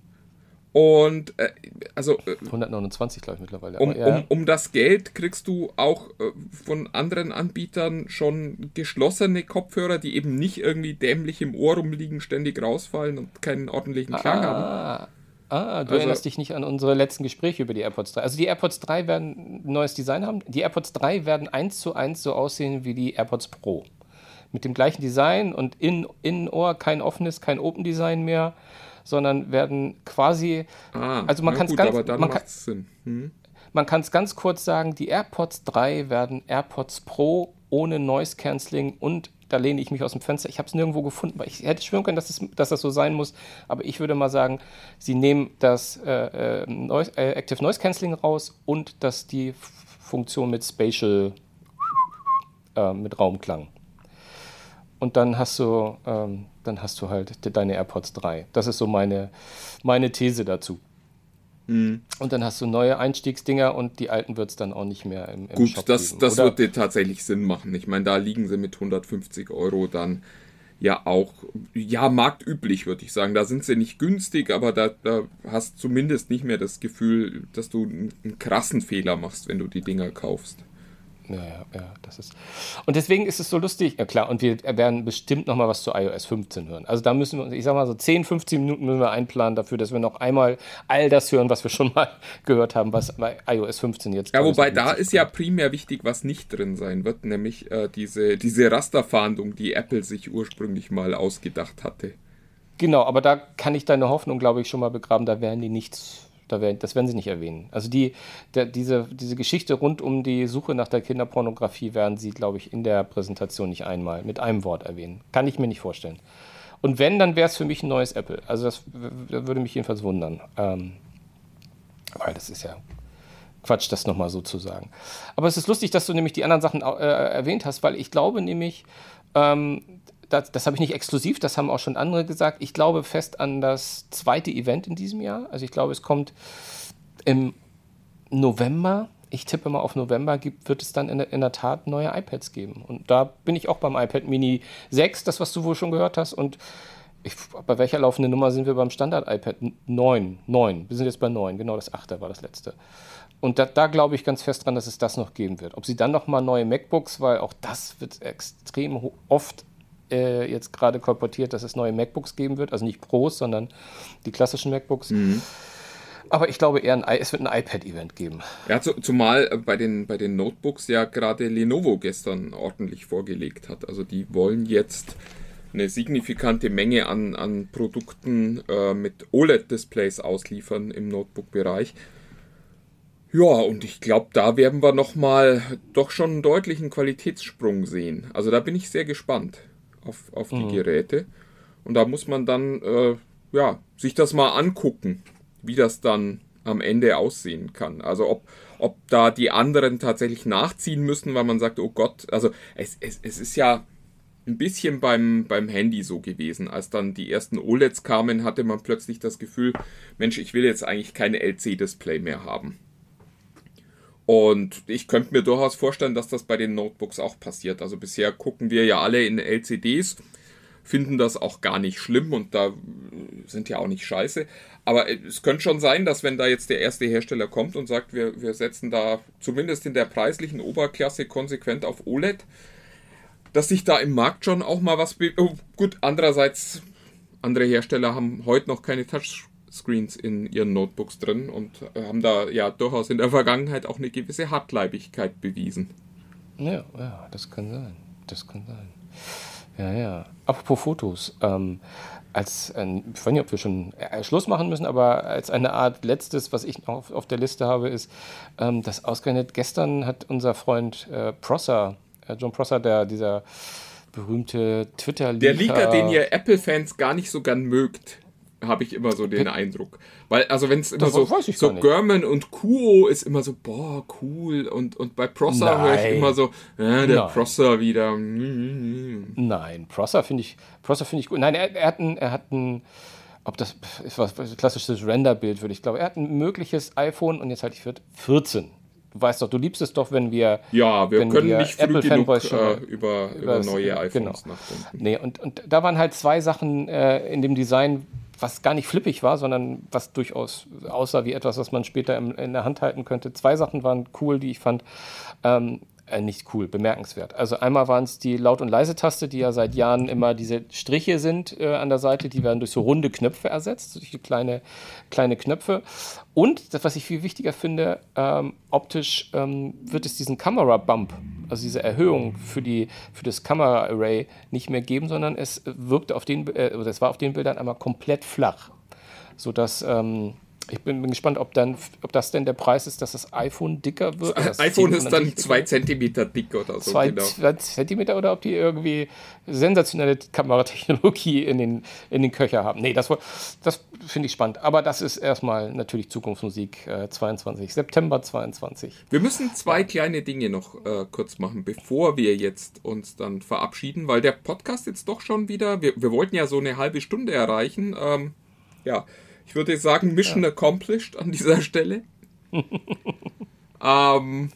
Und äh, also. Äh, 129, glaube ich, mittlerweile. Um, ja. um, um, das Geld kriegst du auch äh, von anderen Anbietern schon geschlossene Kopfhörer, die eben nicht irgendwie dämlich im Ohr rumliegen, ständig rausfallen und keinen ordentlichen Klang ah, haben. Ah, du also, erinnerst dich nicht an unsere letzten Gespräche über die AirPods 3. Also die AirPods 3 werden ein neues Design haben. Die AirPods 3 werden eins zu eins so aussehen wie die AirPods Pro. Mit dem gleichen Design und in, Innenohr kein offenes, kein Open Design mehr, sondern werden quasi. Ah, also man kann es ganz. Aber dann man kann, Sinn. Hm? Man kann es ganz kurz sagen: Die AirPods 3 werden AirPods Pro ohne Noise Cancelling und da lehne ich mich aus dem Fenster. Ich habe es nirgendwo gefunden, weil ich hätte schwören können, dass, es, dass das so sein muss. Aber ich würde mal sagen, sie nehmen das äh, äh, Noise, äh, Active Noise Cancelling raus und dass die Funktion mit Spatial, äh, mit Raumklang. Und dann hast du, ähm, dann hast du halt deine AirPods 3. Das ist so meine, meine These dazu. Mhm. Und dann hast du neue Einstiegsdinger und die alten wird es dann auch nicht mehr im, im Gut, Shop das, geben. das wird dir tatsächlich Sinn machen. Ich meine, da liegen sie mit 150 Euro dann ja auch, ja, marktüblich, würde ich sagen. Da sind sie nicht günstig, aber da, da hast zumindest nicht mehr das Gefühl, dass du einen krassen Fehler machst, wenn du die Dinger kaufst. Ja, ja, ja, das ist. Und deswegen ist es so lustig, ja klar, und wir werden bestimmt noch mal was zu iOS 15 hören. Also da müssen wir, ich sag mal so 10, 15 Minuten müssen wir einplanen dafür, dass wir noch einmal all das hören, was wir schon mal gehört haben, was bei iOS 15 jetzt Ja, wobei da ist ja primär wichtig, was nicht drin sein wird, nämlich äh, diese, diese Rasterfahndung, die Apple sich ursprünglich mal ausgedacht hatte. Genau, aber da kann ich deine Hoffnung, glaube ich, schon mal begraben, da werden die nichts da werden, das werden sie nicht erwähnen. Also die, der, diese, diese Geschichte rund um die Suche nach der Kinderpornografie werden sie, glaube ich, in der Präsentation nicht einmal mit einem Wort erwähnen. Kann ich mir nicht vorstellen. Und wenn, dann wäre es für mich ein neues Apple. Also das würde mich jedenfalls wundern. Ähm, weil das ist ja Quatsch, das nochmal so zu sagen. Aber es ist lustig, dass du nämlich die anderen Sachen äh, erwähnt hast, weil ich glaube nämlich, ähm, das, das habe ich nicht exklusiv, das haben auch schon andere gesagt. Ich glaube fest an das zweite Event in diesem Jahr. Also ich glaube, es kommt im November. Ich tippe mal auf November, gibt, wird es dann in der, in der Tat neue iPads geben. Und da bin ich auch beim iPad Mini 6, das, was du wohl schon gehört hast. Und ich, bei welcher laufenden Nummer sind wir beim Standard-iPad? 9. 9. Wir sind jetzt bei 9. Genau, das 8. war das letzte. Und da, da glaube ich ganz fest dran, dass es das noch geben wird. Ob sie dann noch mal neue MacBooks, weil auch das wird extrem oft äh, jetzt gerade kolportiert, dass es neue MacBooks geben wird. Also nicht Pros, sondern die klassischen MacBooks. Mhm. Aber ich glaube eher, ein, es wird ein iPad-Event geben. Ja, zu, zumal äh, bei den, bei den Notebooks ja gerade Lenovo gestern ordentlich vorgelegt hat. Also die wollen jetzt eine signifikante Menge an, an Produkten äh, mit OLED-Displays ausliefern im Notebook-Bereich. Ja, und ich glaube, da werden wir nochmal doch schon einen deutlichen Qualitätssprung sehen. Also da bin ich sehr gespannt auf, auf die mhm. Geräte. Und da muss man dann äh, ja, sich das mal angucken, wie das dann am Ende aussehen kann. Also ob, ob da die anderen tatsächlich nachziehen müssen, weil man sagt, oh Gott, also es, es, es ist ja ein bisschen beim, beim Handy so gewesen. Als dann die ersten OLEDs kamen, hatte man plötzlich das Gefühl, Mensch, ich will jetzt eigentlich keine LC-Display mehr haben. Und ich könnte mir durchaus vorstellen, dass das bei den Notebooks auch passiert. Also bisher gucken wir ja alle in LCDs, finden das auch gar nicht schlimm und da sind ja auch nicht scheiße. Aber es könnte schon sein, dass wenn da jetzt der erste Hersteller kommt und sagt, wir, wir setzen da zumindest in der preislichen Oberklasse konsequent auf OLED, dass sich da im Markt schon auch mal was... Oh, gut, andererseits, andere Hersteller haben heute noch keine Touch Screens in ihren Notebooks drin und haben da ja durchaus in der Vergangenheit auch eine gewisse Hartleibigkeit bewiesen. Ja, ja, das kann sein. Das kann sein. Ja, ja. Apropos Fotos. Ähm, als, äh, ich weiß nicht, ob wir schon äh, Schluss machen müssen, aber als eine Art letztes, was ich noch auf, auf der Liste habe, ist, ähm, dass ausgerechnet gestern hat unser Freund äh, Prosser, äh, John Prosser, der dieser berühmte Twitter-Leaker. Der Leaker, den ihr Apple-Fans gar nicht so gern mögt habe ich immer so den Eindruck. Weil, also wenn es immer das so, so German und Kuo ist immer so, boah, cool. Und, und bei Prosser höre ich immer so, äh, der Nein. Prosser wieder. Nein, Prosser finde ich, Prosser finde ich gut. Nein, er, er hat ein, er hat ein, ob das ist was klassisches Renderbild, würde ich glaube. Er hat ein mögliches iPhone und jetzt halte ich für 14. Du weißt doch, du liebst es doch, wenn wir. Ja, wir können wir nicht Apple genug äh, über, über neue iPhones genau. nachdenken. Nee, und, und da waren halt zwei Sachen äh, in dem Design, was gar nicht flippig war, sondern was durchaus aussah wie etwas, was man später in, in der Hand halten könnte. Zwei Sachen waren cool, die ich fand. Ähm, äh, nicht cool, bemerkenswert. Also einmal waren es die Laut- und Leise-Taste, die ja seit Jahren immer diese Striche sind äh, an der Seite, die werden durch so runde Knöpfe ersetzt, durch kleine, kleine Knöpfe. Und das, was ich viel wichtiger finde, ähm, optisch ähm, wird es diesen Kamera-Bump, also diese Erhöhung für, die, für das Kamera-Array nicht mehr geben, sondern es wirkte auf den, äh, oder es war auf den Bildern einmal komplett flach, sodass ähm, ich bin, bin, gespannt, ob, dann, ob das denn der Preis ist, dass das iPhone dicker wird. Das iPhone ist dann zwei Zentimeter dick oder so. Zwei, genau. zwei Zentimeter oder ob die irgendwie sensationelle Kameratechnologie in den, in den Köcher haben. Nee, das, das finde ich spannend. Aber das ist erstmal natürlich Zukunftsmusik äh, 22, September 22. Wir müssen zwei kleine Dinge noch äh, kurz machen, bevor wir jetzt uns dann verabschieden, weil der Podcast jetzt doch schon wieder, wir, wir wollten ja so eine halbe Stunde erreichen. Ähm, ja, ich würde sagen, Mission ja. accomplished an dieser Stelle. ähm,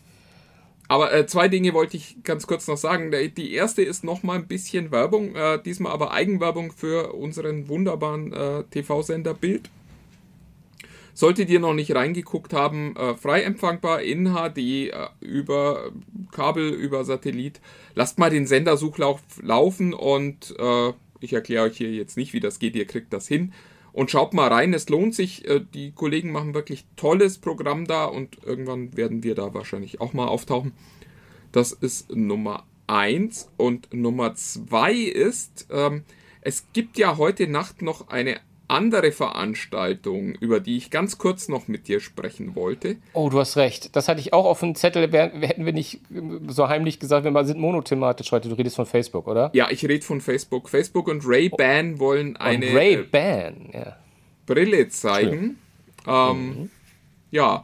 aber äh, zwei Dinge wollte ich ganz kurz noch sagen. Die erste ist nochmal ein bisschen Werbung, äh, diesmal aber Eigenwerbung für unseren wunderbaren äh, TV-Sender Bild. Solltet ihr noch nicht reingeguckt haben, äh, frei empfangbar in HD äh, über Kabel, über Satellit. Lasst mal den Sendersuchlauf laufen und äh, ich erkläre euch hier jetzt nicht, wie das geht, ihr kriegt das hin. Und schaut mal rein, es lohnt sich. Äh, die Kollegen machen wirklich tolles Programm da und irgendwann werden wir da wahrscheinlich auch mal auftauchen. Das ist Nummer eins Und Nummer zwei ist, ähm, es gibt ja heute Nacht noch eine andere Veranstaltung, über die ich ganz kurz noch mit dir sprechen wollte. Oh, du hast recht. Das hatte ich auch auf dem Zettel. Hätten wir nicht so heimlich gesagt, wir sind monothematisch heute. Du redest von Facebook, oder? Ja, ich rede von Facebook. Facebook und Ray-Ban wollen eine Ray-Ban, ja. Brille zeigen. Ähm, mhm. Ja.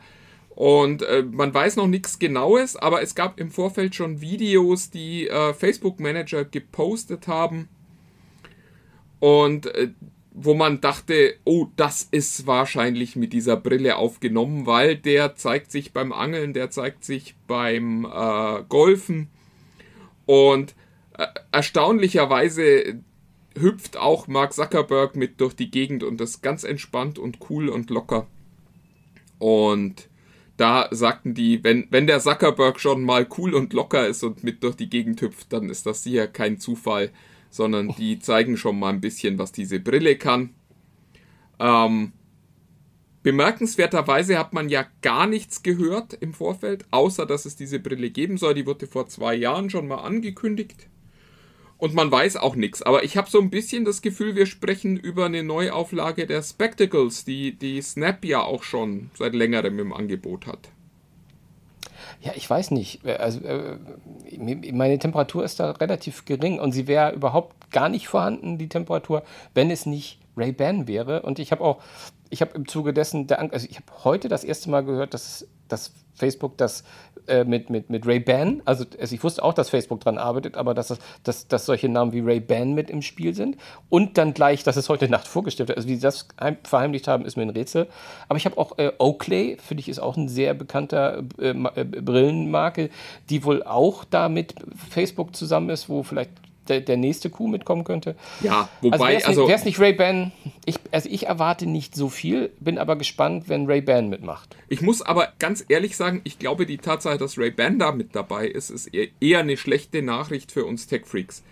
Und äh, man weiß noch nichts Genaues, aber es gab im Vorfeld schon Videos, die äh, Facebook-Manager gepostet haben. Und äh, wo man dachte, oh, das ist wahrscheinlich mit dieser Brille aufgenommen, weil der zeigt sich beim Angeln, der zeigt sich beim äh, Golfen und äh, erstaunlicherweise hüpft auch Mark Zuckerberg mit durch die Gegend und das ganz entspannt und cool und locker. Und da sagten die, wenn, wenn der Zuckerberg schon mal cool und locker ist und mit durch die Gegend hüpft, dann ist das sicher kein Zufall sondern die zeigen schon mal ein bisschen, was diese Brille kann. Ähm, Bemerkenswerterweise hat man ja gar nichts gehört im Vorfeld, außer dass es diese Brille geben soll. Die wurde vor zwei Jahren schon mal angekündigt. Und man weiß auch nichts. Aber ich habe so ein bisschen das Gefühl, wir sprechen über eine Neuauflage der Spectacles, die, die Snap ja auch schon seit längerem im Angebot hat. Ja, ich weiß nicht. Also, äh, meine Temperatur ist da relativ gering und sie wäre überhaupt gar nicht vorhanden, die Temperatur, wenn es nicht Ray-Ban wäre. Und ich habe auch, ich habe im Zuge dessen, also ich habe heute das erste Mal gehört, dass, dass Facebook das äh, mit, mit, mit Ray-Ban, also, also, ich wusste auch, dass Facebook dran arbeitet, aber dass, das, dass, dass solche Namen wie Ray-Ban mit im Spiel sind und dann gleich, dass es heute Nacht vorgestellt wird. Also wie sie das verheimlicht haben, ist mir ein Rätsel. Aber ich habe auch äh, Oakley, finde ich, ist auch ein sehr bekannter äh, äh, Brillenmarke, die wohl auch da mit Facebook zusammen ist, wo vielleicht der, der nächste Coup mitkommen könnte. Ja, wobei, also. also Wäre es nicht, Ray-Ban, ich, also ich erwarte nicht so viel, bin aber gespannt, wenn Ray-Ban mitmacht. Ich muss aber ganz ehrlich sagen, ich glaube, die Tatsache, dass Ray-Ban da mit dabei ist, ist eher eine schlechte Nachricht für uns Tech-Freaks.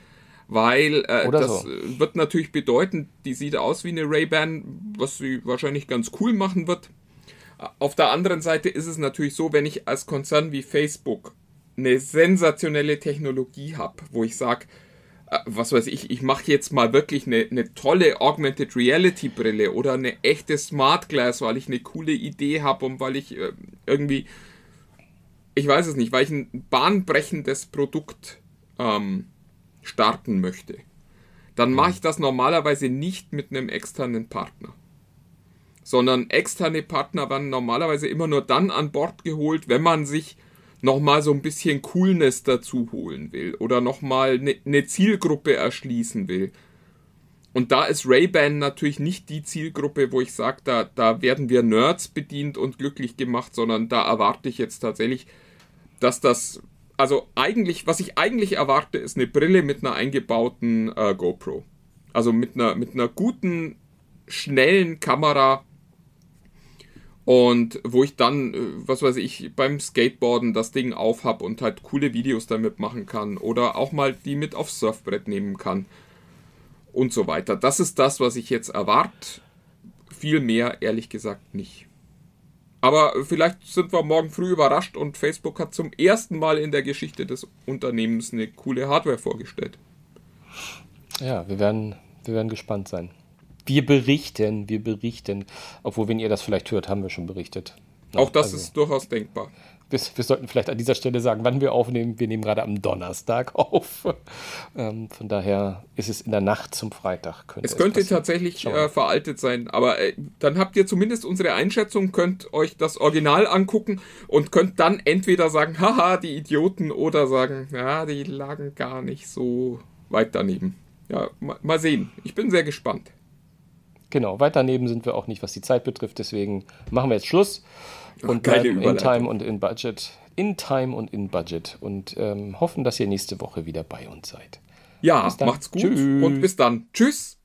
Weil äh, das so. wird natürlich bedeuten, die sieht aus wie eine Ray-Ban, was sie wahrscheinlich ganz cool machen wird. Auf der anderen Seite ist es natürlich so, wenn ich als Konzern wie Facebook eine sensationelle Technologie habe, wo ich sage, äh, was weiß ich, ich mache jetzt mal wirklich eine, eine tolle Augmented Reality Brille oder eine echte Smart Glass, weil ich eine coole Idee habe und weil ich äh, irgendwie, ich weiß es nicht, weil ich ein bahnbrechendes Produkt ähm, starten möchte, dann mache ich das normalerweise nicht mit einem externen Partner. Sondern externe Partner werden normalerweise immer nur dann an Bord geholt, wenn man sich nochmal so ein bisschen Coolness dazu holen will oder nochmal eine ne Zielgruppe erschließen will. Und da ist Ray-Ban natürlich nicht die Zielgruppe, wo ich sage, da, da werden wir Nerds bedient und glücklich gemacht, sondern da erwarte ich jetzt tatsächlich, dass das, also eigentlich, was ich eigentlich erwarte, ist eine Brille mit einer eingebauten äh, GoPro. Also mit einer, mit einer guten, schnellen Kamera, und wo ich dann, äh, was weiß ich, beim Skateboarden das Ding aufhab und halt coole Videos damit machen kann. Oder auch mal die mit aufs Surfbrett nehmen kann. Und so weiter. Das ist das, was ich jetzt erwarte. Viel mehr, ehrlich gesagt, nicht. Aber vielleicht sind wir morgen früh überrascht und Facebook hat zum ersten Mal in der Geschichte des Unternehmens eine coole Hardware vorgestellt. Ja, wir werden, wir werden gespannt sein. Wir berichten, wir berichten. Obwohl, wenn ihr das vielleicht hört, haben wir schon berichtet. Ja, Auch das also, ist durchaus denkbar. Wir, wir, sollten vielleicht an dieser Stelle sagen, wann wir aufnehmen. Wir nehmen gerade am Donnerstag auf. Ähm, von daher ist es in der Nacht zum Freitag. Könnte es könnte tatsächlich äh, veraltet sein, aber äh, dann habt ihr zumindest unsere Einschätzung, könnt euch das Original angucken und könnt dann entweder sagen, haha, die Idioten, oder sagen, ja, die lagen gar nicht so weit daneben. Ja, mal, mal sehen. Ich bin sehr gespannt. Genau, weit daneben sind wir auch nicht, was die Zeit betrifft. Deswegen machen wir jetzt Schluss und bleiben in Time und in Budget. In Time und in Budget. Und ähm, hoffen, dass ihr nächste Woche wieder bei uns seid. Ja, macht's gut Tschüss. und bis dann. Tschüss.